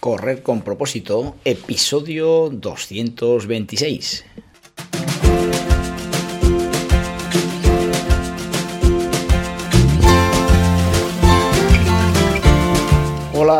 Correr con propósito, episodio 226.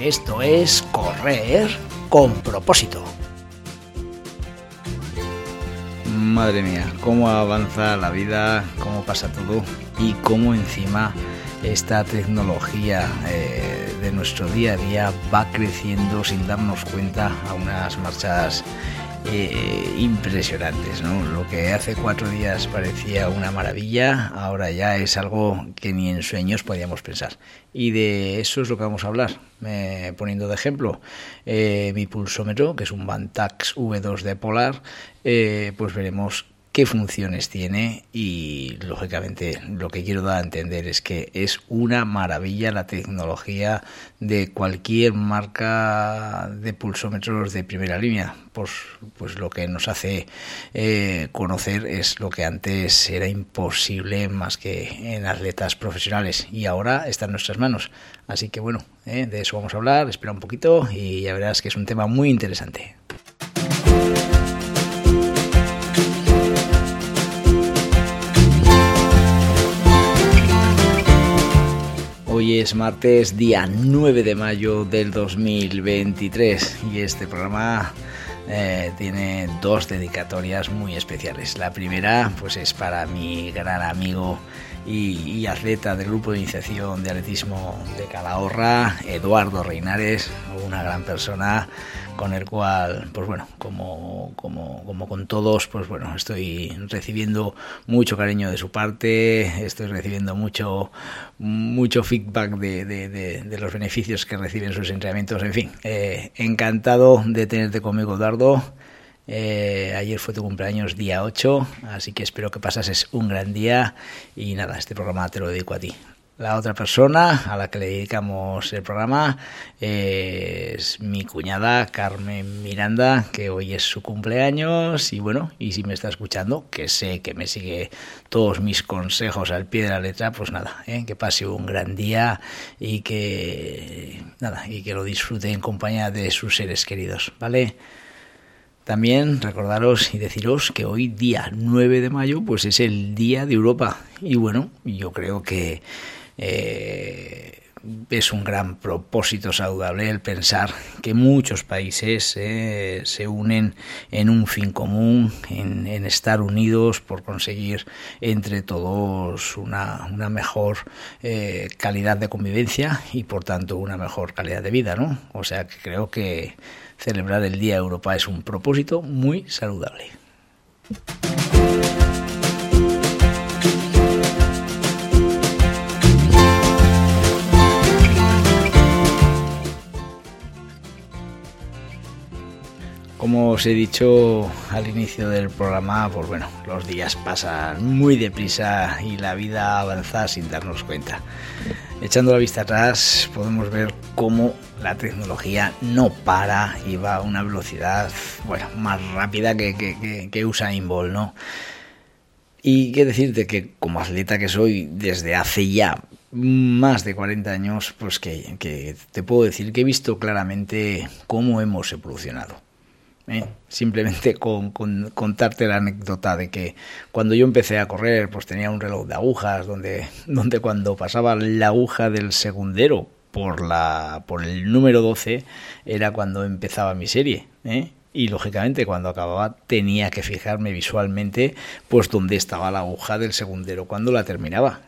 esto es correr con propósito. Madre mía, cómo avanza la vida, cómo pasa todo y cómo encima esta tecnología eh, de nuestro día a día va creciendo sin darnos cuenta a unas marchas eh, impresionantes. ¿no? Lo que hace cuatro días parecía una maravilla, ahora ya es algo que ni en sueños podíamos pensar. Y de eso es lo que vamos a hablar. poniendo de ejemplo eh, mi pulsómetro, que es un Bantax V2 de Polar, eh, pues veremos qué funciones tiene y lógicamente lo que quiero dar a entender es que es una maravilla la tecnología de cualquier marca de pulsómetros de primera línea. Pues, pues lo que nos hace eh, conocer es lo que antes era imposible más que en atletas profesionales y ahora está en nuestras manos. Así que bueno, eh, de eso vamos a hablar, espera un poquito y ya verás que es un tema muy interesante. Es martes, día 9 de mayo del 2023 y este programa eh, tiene dos dedicatorias muy especiales. La primera pues es para mi gran amigo y, atleta del grupo de iniciación de atletismo de Calahorra, Eduardo Reinares, una gran persona con el cual, pues bueno, como, como, como con todos, pues bueno, estoy recibiendo mucho cariño de su parte, estoy recibiendo mucho, mucho feedback de, de, los beneficios que reciben sus entrenamientos, en fin, eh, encantado de tenerte conmigo, Eduardo. Eh, ayer fue tu cumpleaños día 8, así que espero que pasases un gran día y nada, este programa te lo dedico a ti. La otra persona a la que le dedicamos el programa es mi cuñada Carmen Miranda, que hoy es su cumpleaños y bueno, y si me está escuchando, que sé que me sigue todos mis consejos al pie de la letra, pues nada, ¿eh? que pase un gran día y que nada, y que lo disfrute en compañía de sus seres queridos, ¿vale? También recordaros y deciros que hoy, día 9 de mayo, pues es el Día de Europa. Y bueno, yo creo que eh, es un gran propósito saludable el pensar que muchos países eh, se unen en un fin común, en, estar unidos por conseguir entre todos una, mejor eh, calidad de convivencia y por tanto una mejor calidad de vida, ¿no? O sea que creo que celebrar el Día Europa es un propósito muy saludable. Como os he dicho al inicio del programa, pues bueno, los días pasan muy deprisa y la vida avanza sin darnos cuenta. Echando la vista atrás, podemos ver cómo la tecnología no para y va a una velocidad, bueno, más rápida que, que, que, Usain Bolt, ¿no? Y qué decirte que como atleta que soy desde hace ya más de 40 años, pues que, que te puedo decir que he visto claramente cómo hemos evolucionado ¿eh? Simplemente con, contarte la anécdota de que cuando yo empecé a correr, pues tenía un reloj de agujas donde, donde cuando pasaba la aguja del segundero por, la, por el número 12 era cuando empezaba mi serie. ¿eh? y lógicamente cuando acababa tenía que fijarme visualmente pues dónde estaba la aguja del segundero cuando la terminaba.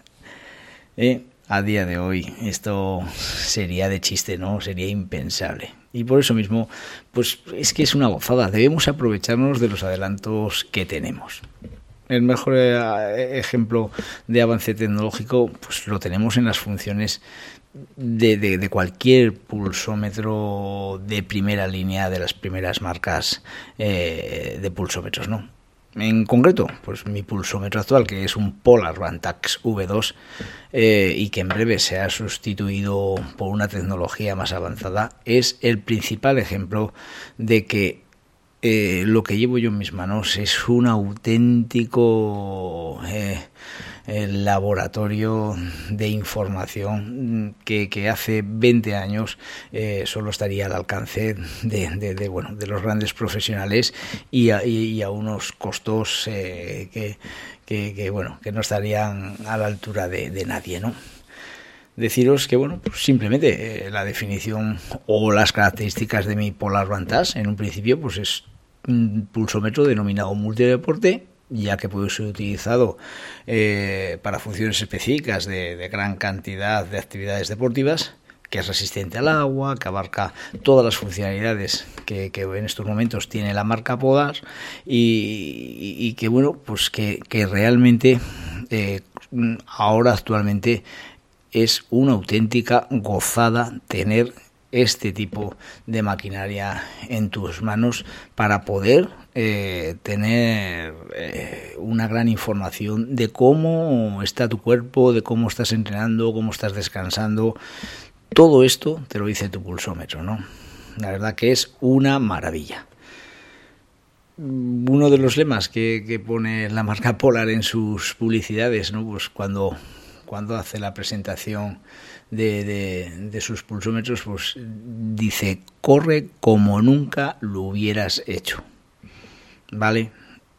¿eh? A día de hoy esto sería de chiste, ¿no? Sería impensable. Y por eso mismo, pues es que es una gozada. Debemos aprovecharnos de los adelantos que tenemos. El mejor eh, ejemplo de avance tecnológico, pues lo tenemos en las funciones de, cualquier pulsómetro de primera línea de las primeras marcas eh, de pulsómetros, ¿no? En concreto, pues mi pulsómetro actual, que es un Polar Vantax V2 eh, y que en breve se ha sustituido por una tecnología más avanzada, es el principal ejemplo de que eh, lo que llevo yo en mis manos es un auténtico eh, laboratorio de información que, hace 20 años eh, solo estaría al alcance de, bueno, de los grandes profesionales y a, unos costos que, bueno, que no estarían a la altura de, nadie, ¿no? deciros que bueno pues simplemente la definición o las características de mi Polar Vantage en un principio pues es un pulsómetro denominado multideporte, ya que puede ser utilizado eh, para funciones específicas de, gran cantidad de actividades deportivas, que es resistente al agua, que abarca todas las funcionalidades que, en estos momentos tiene la marca Podar y, que bueno, pues que, realmente eh, ahora actualmente es una auténtica gozada tener este tipo de maquinaria en tus manos para poder eh, tener eh, una gran información de cómo está tu cuerpo, de cómo estás entrenando, cómo estás descansando. Todo esto te lo dice tu pulsómetro, ¿no? La verdad que es una maravilla. Uno de los lemas que, que pone la marca Polar en sus publicidades, ¿no? Pues cuando, cuando hace la presentación de, sus pulsómetros, pues dice, corre como nunca lo hubieras hecho. ¿Vale?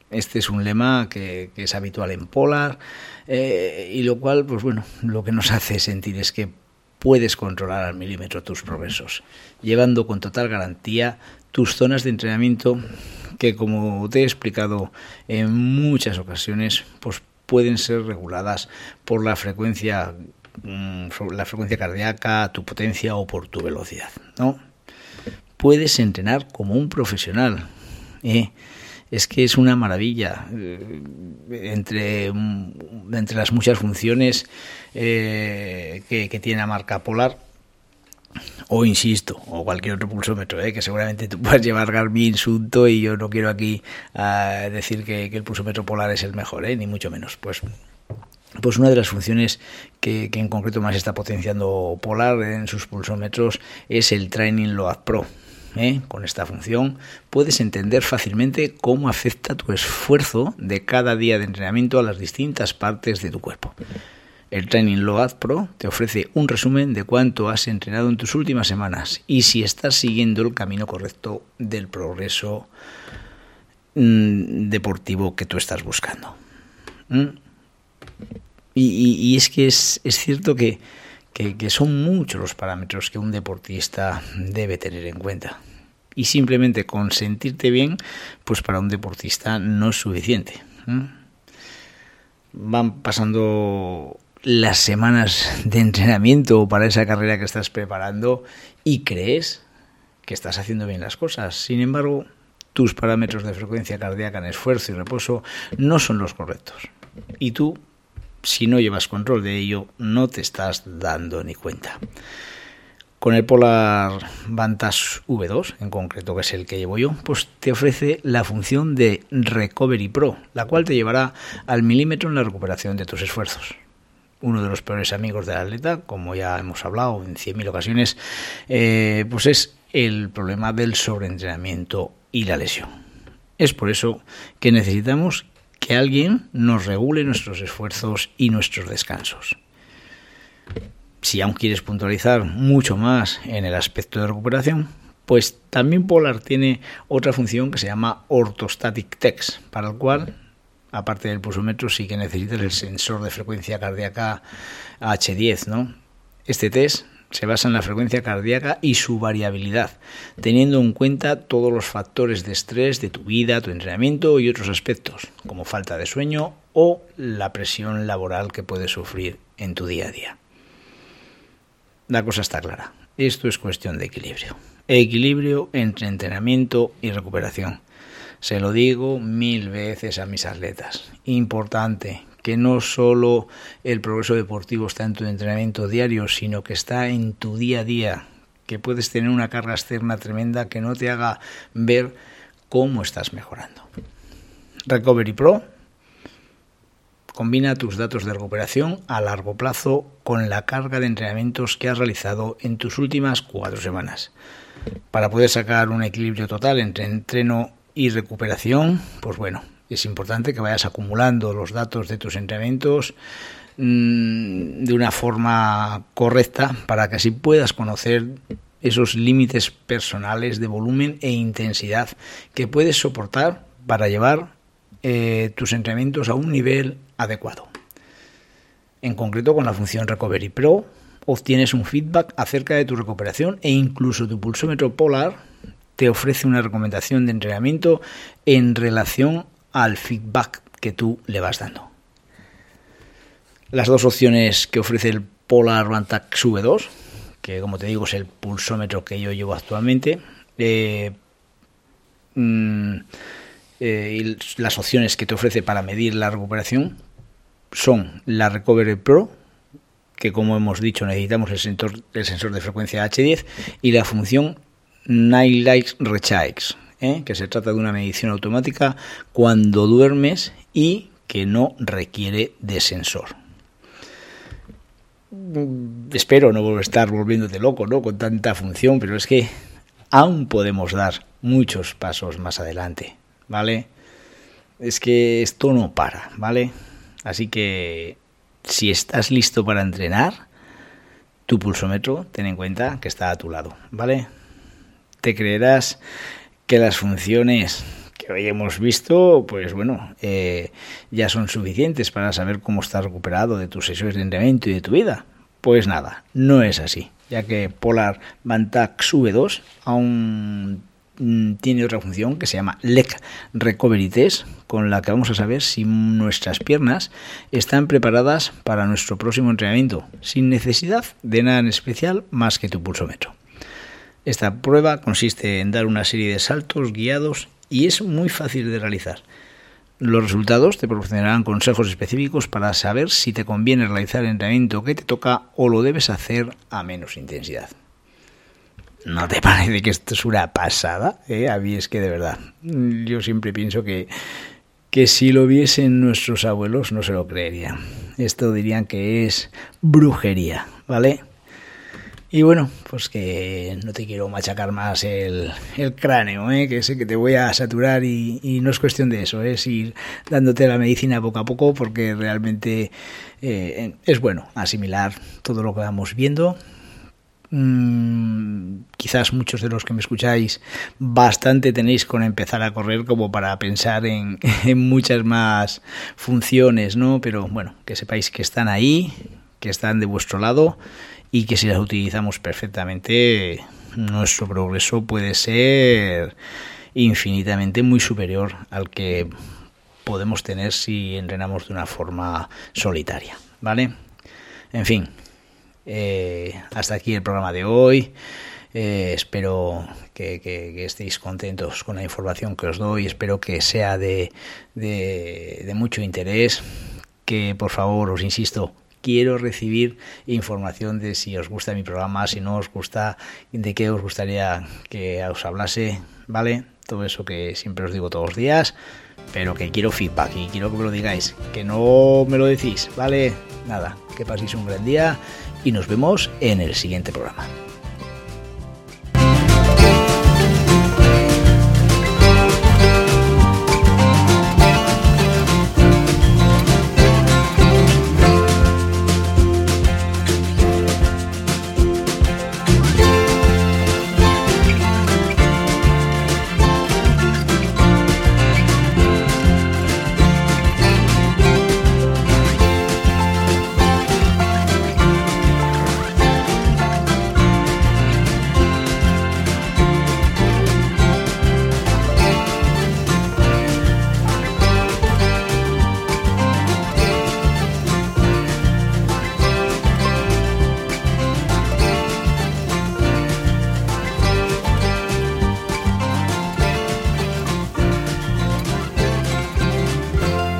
Este es un lema que, es habitual en Polar eh, y lo cual, pues bueno, lo que nos hace sentir es que puedes controlar al milímetro tus progresos, llevando con total garantía tus zonas de entrenamiento que, como te he explicado en muchas ocasiones, pues pueden ser reguladas por la frecuencia Mm, la frecuencia cardíaca, tu potencia o por tu velocidad, ¿no? Puedes entrenar como un profesional. ¿eh? Es que es una maravilla. Eh, entre, mm, entre las muchas funciones eh, que, tiene la marca Polar, o insisto, o cualquier otro pulsómetro, que seguramente tú puedes llevar Garmin, Sunto, y yo no quiero aquí ah, decir que, el pulsómetro polar es el mejor, ni mucho menos. Pues pues una de las funciones que, en concreto más está potenciando Polar en sus pulsómetros es el Training Load Pro. ¿eh? Con esta función puedes entender fácilmente cómo afecta tu esfuerzo de cada día de entrenamiento a las distintas partes de tu cuerpo. El Training Load Pro te ofrece un resumen de cuánto has entrenado en tus últimas semanas y si estás siguiendo el camino correcto del progreso mm, deportivo que tú estás buscando. ¿Mm? Y, es que es, cierto que, son muchos los parámetros que un deportista debe tener en cuenta. Y simplemente con sentirte bien, pues para un deportista no es suficiente. Van pasando las semanas de entrenamiento para esa carrera que estás preparando y crees que estás haciendo bien las cosas. Sin embargo, tus parámetros de frecuencia cardíaca en esfuerzo y reposo no son los correctos. Y tú si no llevas control de ello, no te estás dando ni cuenta. Con el Polar Vantage V2, en concreto, que es el que llevo yo, pues te ofrece la función de Recovery Pro, la cual te llevará al milímetro en la recuperación de tus esfuerzos. Uno de los peores amigos del atleta, como ya hemos hablado en 100.000 ocasiones, eh, pues es el problema del sobreentrenamiento y la lesión. Es por eso que necesitamos que alguien nos regule nuestros esfuerzos y nuestros descansos. Si aún quieres puntualizar mucho más en el aspecto de recuperación, pues también Polar tiene otra función que se llama Orthostatic Text, para el cual, aparte del pulsómetro, sí que necesitas el sensor de frecuencia cardíaca H10, ¿no? Este test se basa en la frecuencia cardíaca y su variabilidad, teniendo en cuenta todos los factores de estrés de tu vida, tu entrenamiento y otros aspectos, como falta de sueño o la presión laboral que puedes sufrir en tu día a día. La cosa está clara, esto es cuestión de equilibrio. Equilibrio entre entrenamiento y recuperación. Se lo digo mil veces a mis atletas. Importante que no solo el progreso deportivo está en tu entrenamiento diario, sino que está en tu día a día, que puedes tener una carga externa tremenda que no te haga ver cómo estás mejorando. Recovery Pro combina tus datos de recuperación a largo plazo con la carga de entrenamientos que has realizado en tus últimas cuatro semanas. Para poder sacar un equilibrio total entre entreno y recuperación, pues bueno, es importante que vayas acumulando los datos de tus entrenamientos mmm, de una forma correcta para que así puedas conocer esos límites personales de volumen e intensidad que puedes soportar para llevar eh, tus entrenamientos a un nivel adecuado. En concreto, con la función Recovery Pro, obtienes un feedback acerca de tu recuperación e incluso tu pulsómetro polar te ofrece una recomendación de entrenamiento en relación al feedback que tú le vas dando. Las dos opciones que ofrece el Polar Rantax V2, que como te digo es el pulsómetro que yo llevo actualmente, eh, mm, eh, y las opciones que te ofrece para medir la recuperación son la Recovery Pro, que como hemos dicho necesitamos el sensor, el sensor de frecuencia H10, y la función Night Light Rechecks, ¿eh? que se trata de una medición automática cuando duermes y que no requiere de sensor. Espero no estar volviéndote loco ¿no? con tanta función, pero es que aún podemos dar muchos pasos más adelante, ¿vale? Es que esto no para, ¿vale? Así que si estás listo para entrenar, tu pulsómetro, ten en cuenta que está a tu lado, ¿vale? Te creerás que las funciones que hoy hemos visto, pues bueno, eh, ya son suficientes para saber cómo estás recuperado de tus sesiones de entrenamiento y de tu vida. Pues nada, no es así, ya que Polar Mantax V2 aún Mm, tiene otra función que se llama LEC Recovery Test, con la que vamos a saber si nuestras piernas están preparadas para nuestro próximo entrenamiento, sin necesidad de nada en especial más que tu pulsómetro. Esta prueba consiste en dar una serie de saltos guiados y es muy fácil de realizar. Los resultados te proporcionarán consejos específicos para saber si te conviene realizar el entrenamiento que te toca o lo debes hacer a menos intensidad. ¿No te parece que esto es una pasada? ¿Eh? A mí es que de verdad, yo siempre pienso que, que si lo viesen nuestros abuelos no se lo creerían. Esto dirían que es brujería, ¿vale? Y bueno, pues que no te quiero machacar más el, cráneo, ¿eh? que sé que te voy a saturar y, y, no es cuestión de eso, es ir dándote la medicina poco a poco porque realmente eh, es bueno asimilar todo lo que vamos viendo Mm, quizás muchos de los que me escucháis bastante tenéis con empezar a correr como para pensar en, muchas más funciones, ¿no? Pero bueno, que sepáis que están ahí, que están de vuestro lado y que si las utilizamos perfectamente, nuestro progreso puede ser infinitamente muy superior al que podemos tener si entrenamos de una forma solitaria, ¿vale? En fin, eh, hasta aquí el programa de hoy. Eh, espero que, estéis contentos con la información que os doy. Espero que sea de, de, mucho interés. Que por favor, os insisto, quiero recibir información de si os gusta mi programa, si no os gusta, de qué os gustaría que os hablase, ¿vale? Todo eso que siempre os digo todos los días, pero que quiero feedback y quiero que me lo digáis, que no me lo decís, ¿vale? Nada, que paséis un gran día y nos vemos en el siguiente programa.